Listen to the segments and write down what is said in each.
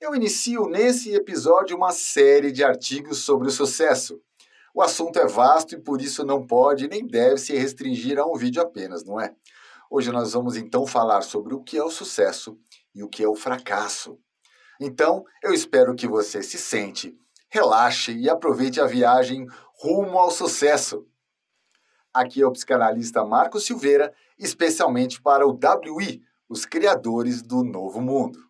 Eu inicio nesse episódio uma série de artigos sobre o sucesso. O assunto é vasto e por isso não pode nem deve se restringir a um vídeo apenas, não é? Hoje nós vamos então falar sobre o que é o sucesso e o que é o fracasso. Então, eu espero que você se sente, relaxe e aproveite a viagem rumo ao sucesso. Aqui é o psicanalista Marco Silveira, especialmente para o WI, os criadores do novo mundo.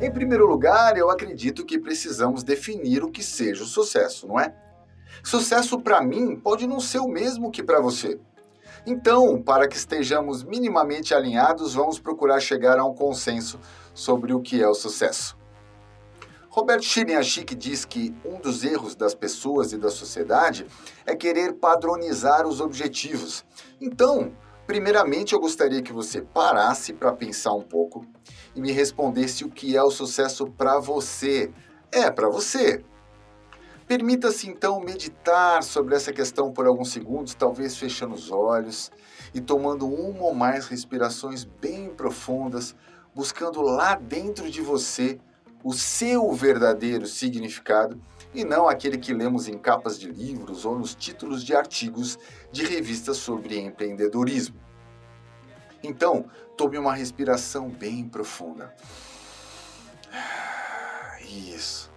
Em primeiro lugar, eu acredito que precisamos definir o que seja o sucesso, não é? Sucesso para mim pode não ser o mesmo que para você. Então, para que estejamos minimamente alinhados, vamos procurar chegar a um consenso sobre o que é o sucesso. Roberto Chiriachik diz que um dos erros das pessoas e da sociedade é querer padronizar os objetivos. Então, primeiramente eu gostaria que você parasse para pensar um pouco e me respondesse o que é o sucesso para você. É, para você. Permita-se então meditar sobre essa questão por alguns segundos, talvez fechando os olhos e tomando uma ou mais respirações bem profundas, buscando lá dentro de você o seu verdadeiro significado e não aquele que lemos em capas de livros ou nos títulos de artigos de revistas sobre empreendedorismo. Então, tome uma respiração bem profunda. Isso.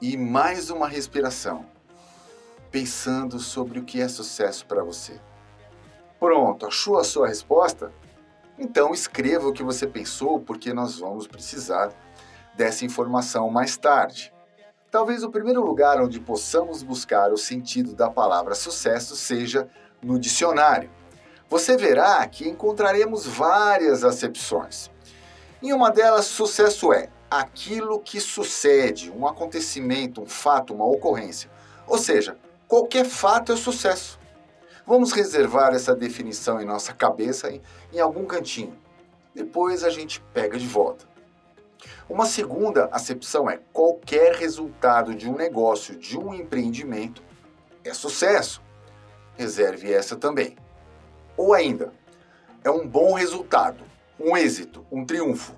E mais uma respiração, pensando sobre o que é sucesso para você. Pronto, achou a sua resposta? Então escreva o que você pensou, porque nós vamos precisar dessa informação mais tarde. Talvez o primeiro lugar onde possamos buscar o sentido da palavra sucesso seja no dicionário. Você verá que encontraremos várias acepções. Em uma delas, sucesso é aquilo que sucede, um acontecimento, um fato, uma ocorrência. Ou seja, qualquer fato é sucesso. Vamos reservar essa definição em nossa cabeça em, em algum cantinho. Depois a gente pega de volta. Uma segunda acepção é qualquer resultado de um negócio, de um empreendimento, é sucesso. Reserve essa também. Ou ainda, é um bom resultado, um êxito, um triunfo.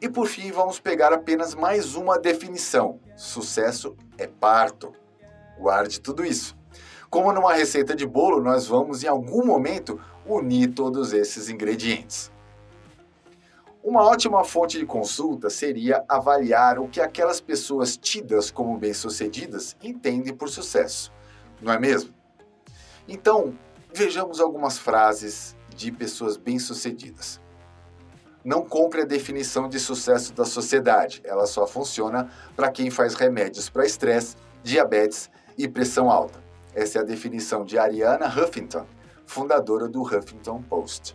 E por fim, vamos pegar apenas mais uma definição: sucesso é parto. Guarde tudo isso. Como numa receita de bolo, nós vamos em algum momento unir todos esses ingredientes. Uma ótima fonte de consulta seria avaliar o que aquelas pessoas tidas como bem-sucedidas entendem por sucesso, não é mesmo? Então, vejamos algumas frases de pessoas bem-sucedidas. Não compre a definição de sucesso da sociedade, ela só funciona para quem faz remédios para estresse, diabetes e pressão alta. Essa é a definição de Ariana Huffington, fundadora do Huffington Post.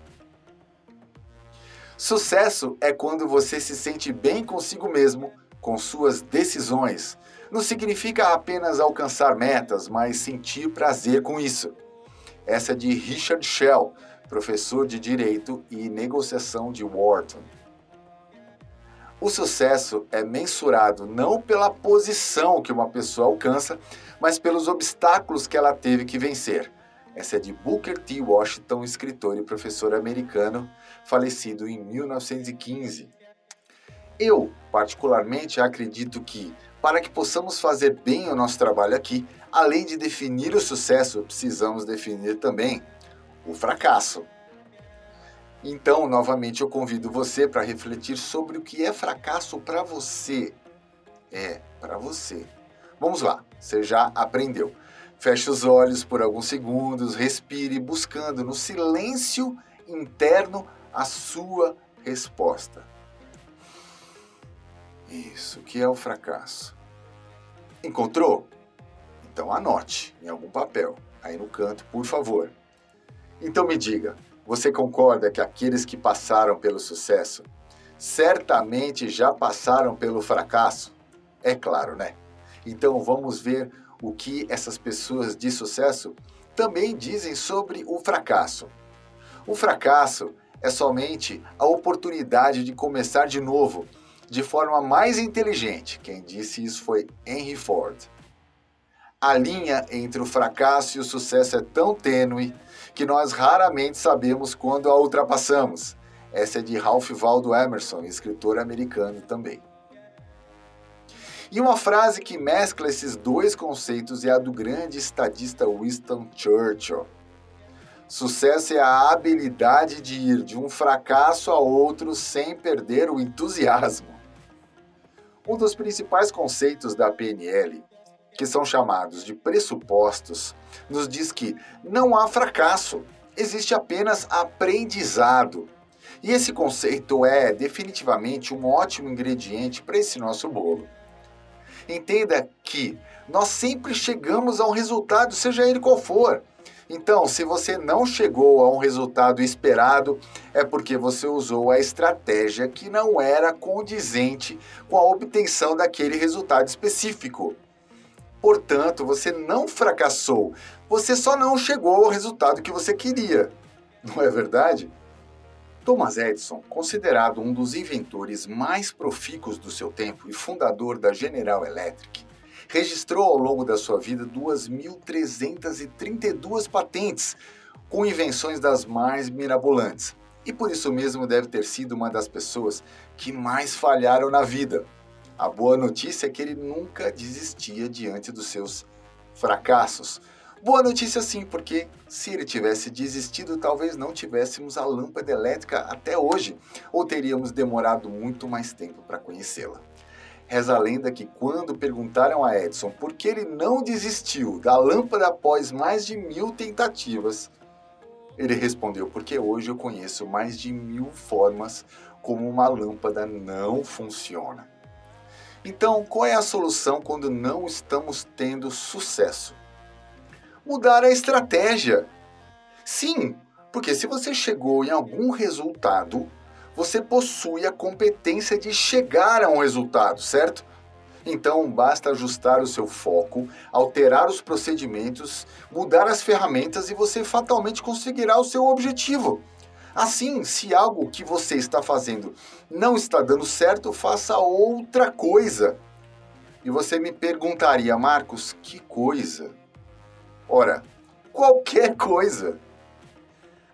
Sucesso é quando você se sente bem consigo mesmo, com suas decisões. Não significa apenas alcançar metas, mas sentir prazer com isso. Essa é de Richard Shell, professor de Direito e Negociação de Wharton. O sucesso é mensurado não pela posição que uma pessoa alcança, mas pelos obstáculos que ela teve que vencer. Essa é de Booker T. Washington, escritor e professor americano, falecido em 1915. Eu, particularmente, acredito que, para que possamos fazer bem o nosso trabalho aqui, além de definir o sucesso, precisamos definir também o fracasso. Então, novamente, eu convido você para refletir sobre o que é fracasso para você. É, para você. Vamos lá, você já aprendeu. Feche os olhos por alguns segundos, respire, buscando no silêncio interno a sua resposta. Isso, que é o fracasso. Encontrou? Então anote em algum papel, aí no canto, por favor. Então me diga, você concorda que aqueles que passaram pelo sucesso certamente já passaram pelo fracasso? É claro, né? Então vamos ver o que essas pessoas de sucesso também dizem sobre o fracasso. O fracasso é somente a oportunidade de começar de novo, de forma mais inteligente. Quem disse isso foi Henry Ford. A linha entre o fracasso e o sucesso é tão tênue que nós raramente sabemos quando a ultrapassamos. Essa é de Ralph Waldo Emerson, escritor americano também. E uma frase que mescla esses dois conceitos é a do grande estadista Winston Churchill. Sucesso é a habilidade de ir de um fracasso a outro sem perder o entusiasmo. Um dos principais conceitos da PNL, que são chamados de pressupostos, nos diz que não há fracasso, existe apenas aprendizado. E esse conceito é definitivamente um ótimo ingrediente para esse nosso bolo. Entenda que nós sempre chegamos a um resultado, seja ele qual for. Então, se você não chegou a um resultado esperado, é porque você usou a estratégia que não era condizente com a obtenção daquele resultado específico. Portanto, você não fracassou, você só não chegou ao resultado que você queria. Não é verdade? Thomas Edison, considerado um dos inventores mais profícuos do seu tempo e fundador da General Electric, registrou ao longo da sua vida 2.332 patentes, com invenções das mais mirabolantes. E por isso mesmo deve ter sido uma das pessoas que mais falharam na vida. A boa notícia é que ele nunca desistia diante dos seus fracassos Boa notícia sim, porque se ele tivesse desistido, talvez não tivéssemos a lâmpada elétrica até hoje, ou teríamos demorado muito mais tempo para conhecê-la. Reza a lenda que quando perguntaram a Edison por que ele não desistiu da lâmpada após mais de mil tentativas, ele respondeu: Porque hoje eu conheço mais de mil formas como uma lâmpada não funciona. Então, qual é a solução quando não estamos tendo sucesso? Mudar a estratégia. Sim, porque se você chegou em algum resultado, você possui a competência de chegar a um resultado, certo? Então basta ajustar o seu foco, alterar os procedimentos, mudar as ferramentas e você fatalmente conseguirá o seu objetivo. Assim, se algo que você está fazendo não está dando certo, faça outra coisa. E você me perguntaria, Marcos, que coisa? Ora, qualquer coisa.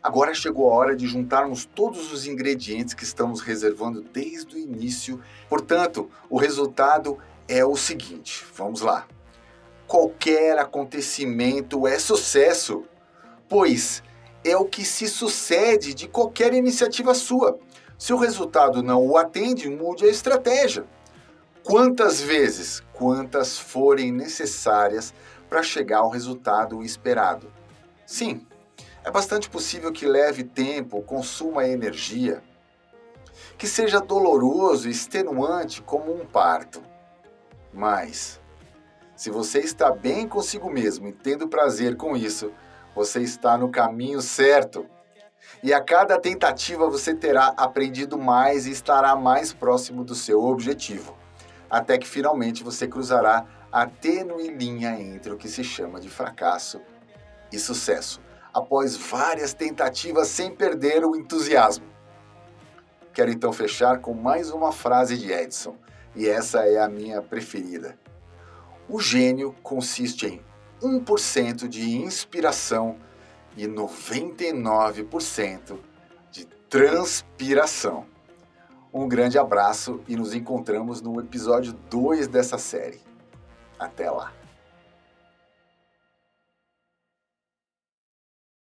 Agora chegou a hora de juntarmos todos os ingredientes que estamos reservando desde o início. Portanto, o resultado é o seguinte: vamos lá. Qualquer acontecimento é sucesso, pois é o que se sucede de qualquer iniciativa sua. Se o resultado não o atende, mude a estratégia. Quantas vezes, quantas forem necessárias para chegar ao resultado esperado. Sim, é bastante possível que leve tempo, consuma energia, que seja doloroso e extenuante como um parto. Mas, se você está bem consigo mesmo e tendo prazer com isso, você está no caminho certo. E a cada tentativa você terá aprendido mais e estará mais próximo do seu objetivo, até que finalmente você cruzará a tênue linha entre o que se chama de fracasso e sucesso, após várias tentativas sem perder o entusiasmo. Quero então fechar com mais uma frase de Edison, e essa é a minha preferida. O gênio consiste em 1% de inspiração e 99% de transpiração. Um grande abraço e nos encontramos no episódio 2 dessa série. Até lá!